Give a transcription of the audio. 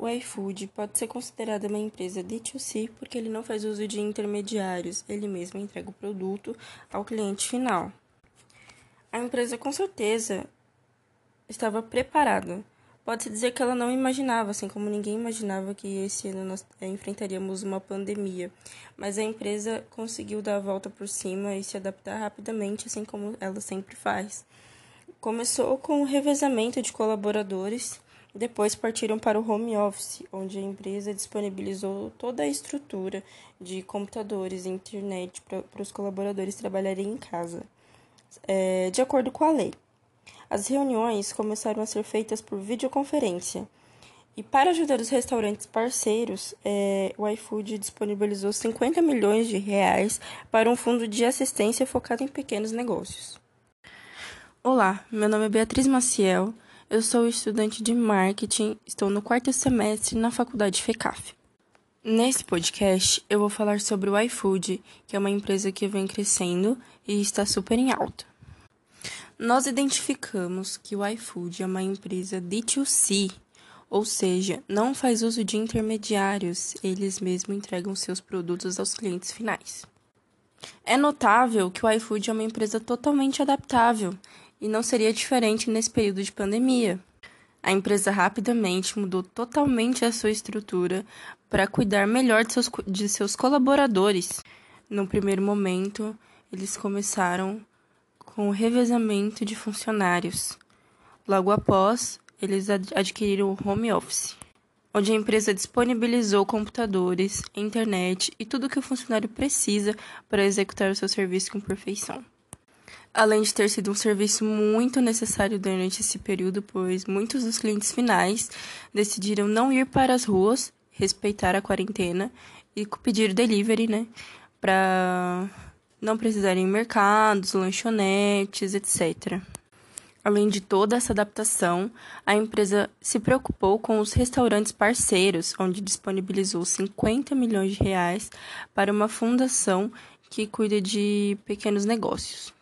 O iFood pode ser considerado uma empresa D2C porque ele não faz uso de intermediários, ele mesmo entrega o produto ao cliente final. A empresa com certeza estava preparada. Pode-se dizer que ela não imaginava, assim como ninguém imaginava que esse ano nós eh, enfrentaríamos uma pandemia. Mas a empresa conseguiu dar a volta por cima e se adaptar rapidamente, assim como ela sempre faz. Começou com o revezamento de colaboradores depois partiram para o home office, onde a empresa disponibilizou toda a estrutura de computadores e internet para os colaboradores trabalharem em casa, é, de acordo com a lei. As reuniões começaram a ser feitas por videoconferência. E para ajudar os restaurantes parceiros, é, o iFood disponibilizou 50 milhões de reais para um fundo de assistência focado em pequenos negócios. Olá, meu nome é Beatriz Maciel. Eu sou estudante de marketing, estou no quarto semestre na faculdade FECAF. Nesse podcast, eu vou falar sobre o iFood, que é uma empresa que vem crescendo e está super em alta. Nós identificamos que o iFood é uma empresa D2C, ou seja, não faz uso de intermediários, eles mesmos entregam seus produtos aos clientes finais. É notável que o iFood é uma empresa totalmente adaptável e não seria diferente nesse período de pandemia. A empresa rapidamente mudou totalmente a sua estrutura para cuidar melhor de seus, de seus colaboradores. No primeiro momento, eles começaram com o revezamento de funcionários. Logo após, eles adquiriram o home office, onde a empresa disponibilizou computadores, internet e tudo o que o funcionário precisa para executar o seu serviço com perfeição além de ter sido um serviço muito necessário durante esse período, pois muitos dos clientes finais decidiram não ir para as ruas, respeitar a quarentena e pedir delivery, né, para não precisarem mercados, lanchonetes, etc. Além de toda essa adaptação, a empresa se preocupou com os restaurantes parceiros, onde disponibilizou 50 milhões de reais para uma fundação que cuida de pequenos negócios.